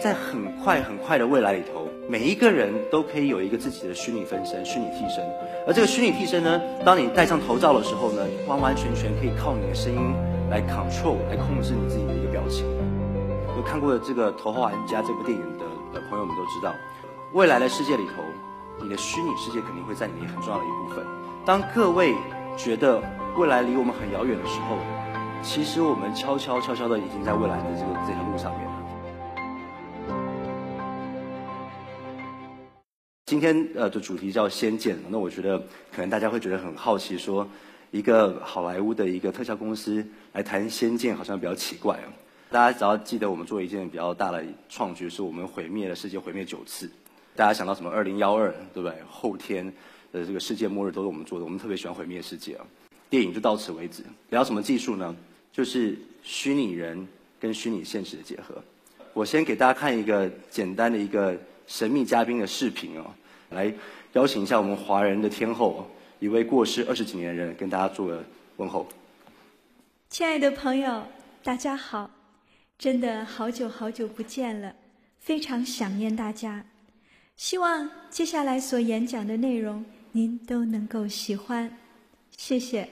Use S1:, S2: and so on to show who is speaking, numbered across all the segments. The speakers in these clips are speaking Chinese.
S1: 在很快很快的未来里头，每一个人都可以有一个自己的虚拟分身、虚拟替身。而这个虚拟替身呢，当你戴上头罩的时候呢，完完全全可以靠你的声音来 control、来控制你自己的一个表情。有看过这个《头号玩家》这部电影的朋友们都知道，未来的世界里头，你的虚拟世界肯定会占你很重要的一部分。当各位觉得未来离我们很遥远的时候，其实我们悄悄悄悄的已经在未来的这个这条路上面了。今天呃的主题叫《仙剑》，那我觉得可能大家会觉得很好奇，说一个好莱坞的一个特效公司来谈《仙剑》，好像比较奇怪啊。大家只要记得我们做一件比较大的创举，是我们毁灭了世界，毁灭九次。大家想到什么？二零幺二，对不对？后天的这个世界末日都是我们做的，我们特别喜欢毁灭世界啊。电影就到此为止。聊什么技术呢？就是虚拟人跟虚拟现实的结合。我先给大家看一个简单的一个。神秘嘉宾的视频哦，来邀请一下我们华人的天后，一位过世二十几年的人，跟大家做个问候。
S2: 亲爱的朋友，大家好，真的好久好久不见了，非常想念大家。希望接下来所演讲的内容您都能够喜欢，谢谢。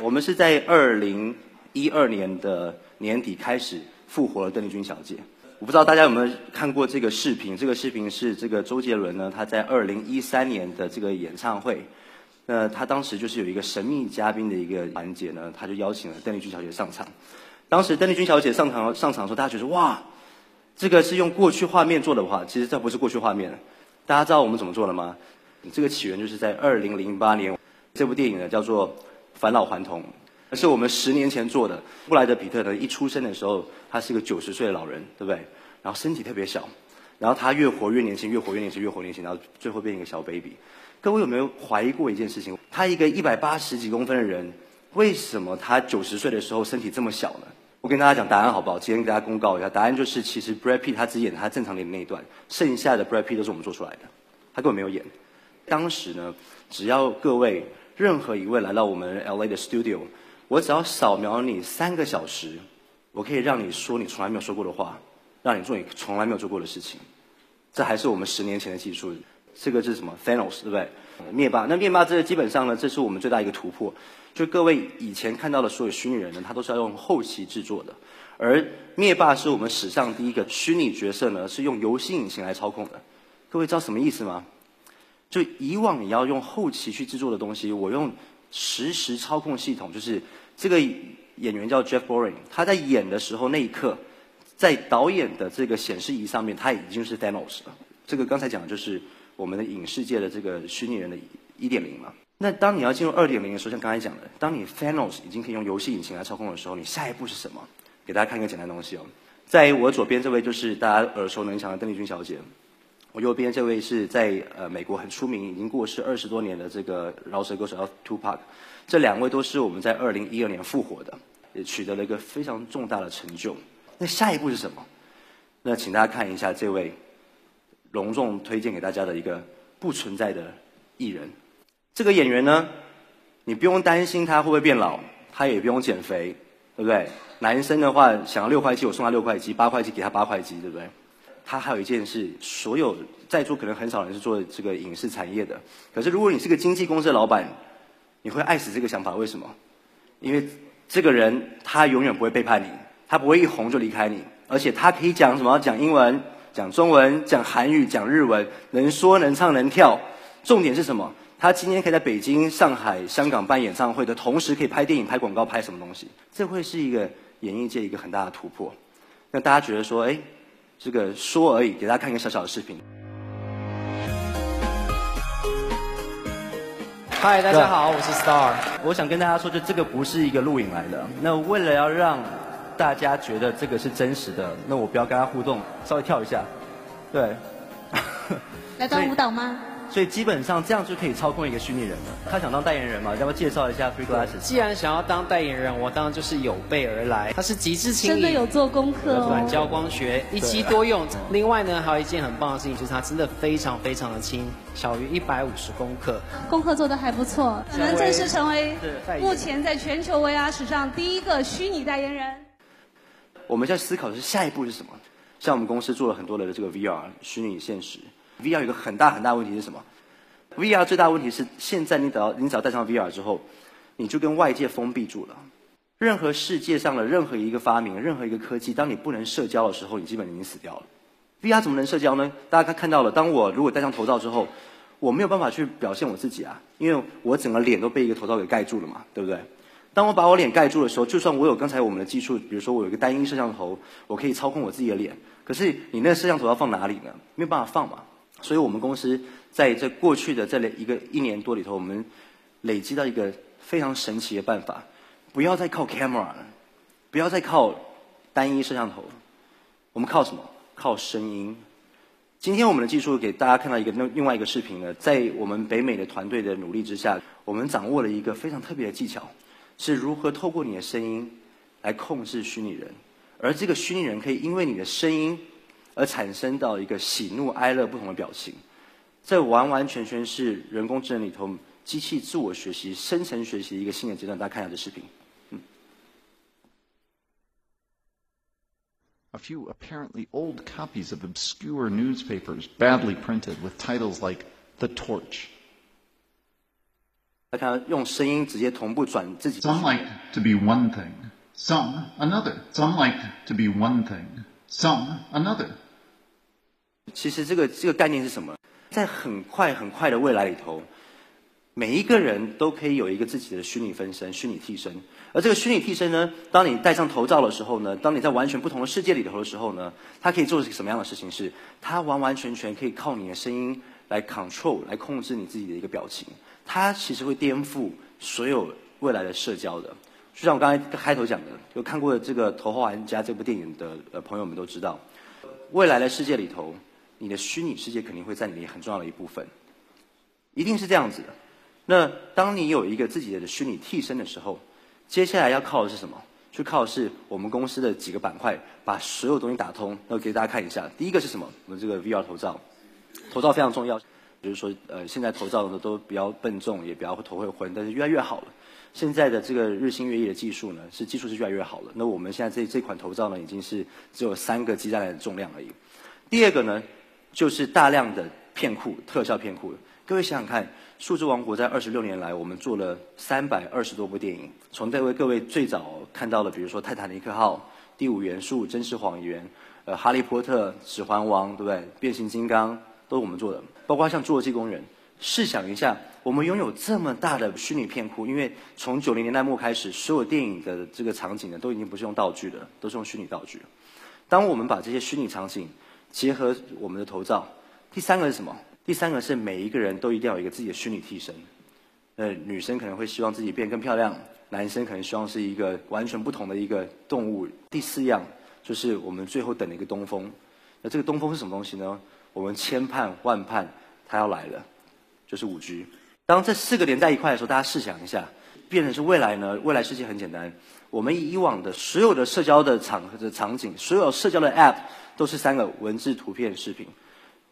S1: 我们是在二零一二年的年底开始复活了邓丽君小姐。我不知道大家有没有看过这个视频？这个视频是这个周杰伦呢，他在二零一三年的这个演唱会，那他当时就是有一个神秘嘉宾的一个环节呢，他就邀请了邓丽君小姐上场。当时邓丽君小姐上场上场的时候，大家觉得哇，这个是用过去画面做的话，其实这不是过去画面。大家知道我们怎么做的吗？这个起源就是在二零零八年，这部电影呢叫做《返老还童》。是我们十年前做的。布莱德皮特呢，一出生的时候，他是一个九十岁的老人，对不对？然后身体特别小，然后他越活越年轻，越活越年轻，越活越年轻，然后最后变一个小 baby。各位有没有怀疑过一件事情？他一个一百八十几公分的人，为什么他九十岁的时候身体这么小呢？我跟大家讲答案好不好？今天给大家公告一下，答案就是，其实 Brad Pitt 他只演他正常脸的那一段，剩下的 Brad Pitt 都是我们做出来的，他根本没有演。当时呢，只要各位任何一位来到我们 LA 的 studio。我只要扫描你三个小时，我可以让你说你从来没有说过的话，让你做你从来没有做过的事情。这还是我们十年前的技术。这个是什么？Thanos 对不对？灭霸。那灭霸这基本上呢，这是我们最大一个突破。就各位以前看到的所有虚拟人呢，他都是要用后期制作的。而灭霸是我们史上第一个虚拟角色呢，是用游戏引擎来操控的。各位知道什么意思吗？就以往你要用后期去制作的东西，我用。实时操控系统就是这个演员叫 Jeff Boring，他在演的时候那一刻，在导演的这个显示仪上面，他已经是 Thanos 了。这个刚才讲的就是我们的影视界的这个虚拟人的一点零嘛。那当你要进入二点零的时候，像刚才讲的，当你 Thanos 已经可以用游戏引擎来操控的时候，你下一步是什么？给大家看一个简单东西哦。在我左边这位就是大家耳熟能详的邓丽君小姐。我右边这位是在呃美国很出名、已经过世二十多年的这个饶舌歌手叫 Tupac，这两位都是我们在二零一二年复活的，也取得了一个非常重大的成就。那下一步是什么？那请大家看一下这位隆重推荐给大家的一个不存在的艺人。这个演员呢，你不用担心他会不会变老，他也不用减肥，对不对？男生的话想要六块肌，我送他六块肌；八块肌给他八块肌，对不对？他还有一件事，所有在座可能很少人是做这个影视产业的。可是如果你是个经纪公司的老板，你会爱死这个想法。为什么？因为这个人他永远不会背叛你，他不会一红就离开你，而且他可以讲什么？讲英文、讲中文、讲韩语、讲日文，能说能唱能跳。重点是什么？他今天可以在北京、上海、香港办演唱会的同时，可以拍电影、拍广告、拍什么东西？这会是一个演艺界一个很大的突破。那大家觉得说，哎？这个说而已，给大家看一个小小的视频。
S3: 嗨，大家好，我是 Star。
S1: 我想跟大家说，就这个不是一个录影来的。那为了要让大家觉得这个是真实的，那我不要跟他互动，稍微跳一下。对。
S2: 来段舞蹈吗？
S1: 所以基本上这样就可以操控一个虚拟人了。他想当代言人嘛？要不要介绍一下 Free Glasses？
S3: 既然想要当代言人，我当然就是有备而来。他是极致轻
S2: 真的有做功课哦。
S3: 软胶光学，一机多用。另外呢，还有一件很棒的事情，就是它真的非常非常的轻，小于一百五十公克。
S2: 功课做的还不错，可能正式成为目前在全球 VR 史上第一个虚拟代言人。
S1: 我们在思考的是下一步是什么？像我们公司做了很多的这个 VR 虚拟现实，VR 有一个很大很大问题是什么？VR 最大问题是，现在你只要你只要戴上 VR 之后，你就跟外界封闭住了。任何世界上的任何一个发明、任何一个科技，当你不能社交的时候，你基本已经死掉了。VR 怎么能社交呢？大家看看到了，当我如果戴上头罩之后，我没有办法去表现我自己啊，因为我整个脸都被一个头罩给盖住了嘛，对不对？当我把我脸盖住的时候，就算我有刚才我们的技术，比如说我有一个单一摄像头，我可以操控我自己的脸，可是你那个摄像头要放哪里呢？没有办法放嘛。所以我们公司在这过去的这一个一年多里头，我们累积到一个非常神奇的办法，不要再靠 camera 了，不要再靠单一摄像头，我们靠什么？靠声音。今天我们的技术给大家看到一个另另外一个视频呢，在我们北美的团队的努力之下，我们掌握了一个非常特别的技巧。是如何透过你的声音来控制虚拟人，而这个虚拟人可以因为你的声音而产生到一个喜怒哀乐不同的表情，这完完全全是人工智能里头机器自我学习、深层学习的一个新的阶段。大家看一下这视频。嗯。
S4: A few apparently old copies of obscure newspapers, badly printed, with titles like "The Torch."
S1: 大家用声音直接同步转自己。
S5: Some like to be one thing, some another. Some like to be one thing, some another.
S1: 其实这个这个概念是什么？在很快很快的未来里头，每一个人都可以有一个自己的虚拟分身、虚拟替身。而这个虚拟替身呢，当你戴上头罩的时候呢，当你在完全不同的世界里头的时候呢，它可以做什么样的事情？是它完完全全可以靠你的声音来 control、来控制你自己的一个表情。它其实会颠覆所有未来的社交的，就像我刚才开头讲的，有看过这个《头号玩家》这部电影的呃朋友们都知道，未来的世界里头，你的虚拟世界肯定会占你很重要的一部分，一定是这样子的。那当你有一个自己的虚拟替身的时候，接下来要靠的是什么？就靠的是我们公司的几个板块，把所有东西打通。那我给大家看一下，第一个是什么？我们这个 VR 头罩，头罩非常重要。比如说，呃，现在头罩的都比较笨重，也比较头会昏，但是越来越好了。现在的这个日新月异的技术呢，是技术是越来越好了。那我们现在这这款头罩呢，已经是只有三个鸡蛋的重量而已。第二个呢，就是大量的片库特效片库。各位想想看，数字王国在二十六年来，我们做了三百二十多部电影。从这位各位最早看到的，比如说《泰坦尼克号》《第五元素》《真实谎言》呃，《哈利波特》《指环王》，对不对？《变形金刚》。都是我们做的，包括像侏罗纪公园。试想一下，我们拥有这么大的虚拟片库，因为从九零年代末开始，所有电影的这个场景呢，都已经不是用道具的，都是用虚拟道具。当我们把这些虚拟场景结合我们的头罩，第三个是什么？第三个是每一个人都一定要有一个自己的虚拟替身。呃，女生可能会希望自己变更漂亮，男生可能希望是一个完全不同的一个动物。第四样就是我们最后等的一个东风。那这个东风是什么东西呢？我们千盼万盼，它要来了，就是五 G。当这四个连在一块的时候，大家试想一下，变成是未来呢？未来世界很简单，我们以往的所有的社交的场合的场景，所有社交的 App 都是三个文字、图片、视频。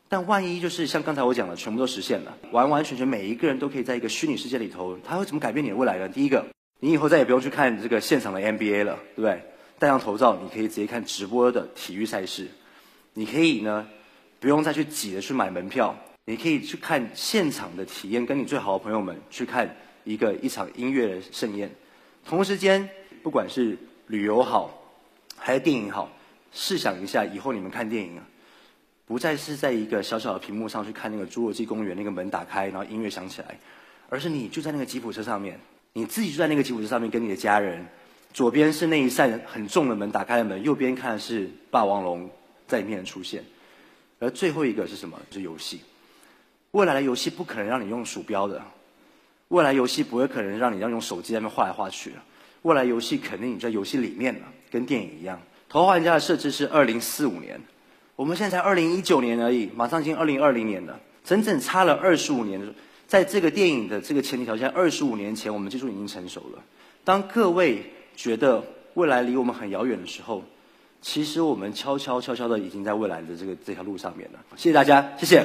S1: 但万一就是像刚才我讲的，全部都实现了，完完全全每一个人都可以在一个虚拟世界里头，它会怎么改变你的未来呢？第一个，你以后再也不用去看这个现场的 NBA 了，对不对？戴上头罩，你可以直接看直播的体育赛事，你可以呢。不用再去挤着去买门票，你可以去看现场的体验，跟你最好的朋友们去看一个一场音乐的盛宴。同时间，不管是旅游好，还是电影好，试想一下，以后你们看电影啊，不再是在一个小小的屏幕上去看那个侏罗纪公园那个门打开，然后音乐响起来，而是你就在那个吉普车上面，你自己就在那个吉普车上面跟你的家人，左边是那一扇很重的门打开的门，右边看的是霸王龙在里面出现。而最后一个是什么？是游戏。未来的游戏不可能让你用鼠标的，未来游戏不会可能让你要用手机在那边画来画去的。未来游戏肯定你在游戏里面了，跟电影一样。头号玩家的设置是二零四五年，我们现在才二零一九年而已，马上已经二零二零年了，整整差了二十五年。在这个电影的这个前提条件，二十五年前我们技术已经成熟了。当各位觉得未来离我们很遥远的时候，其实我们悄悄悄悄的已经在未来的这个这条路上面了。谢谢大家，谢谢。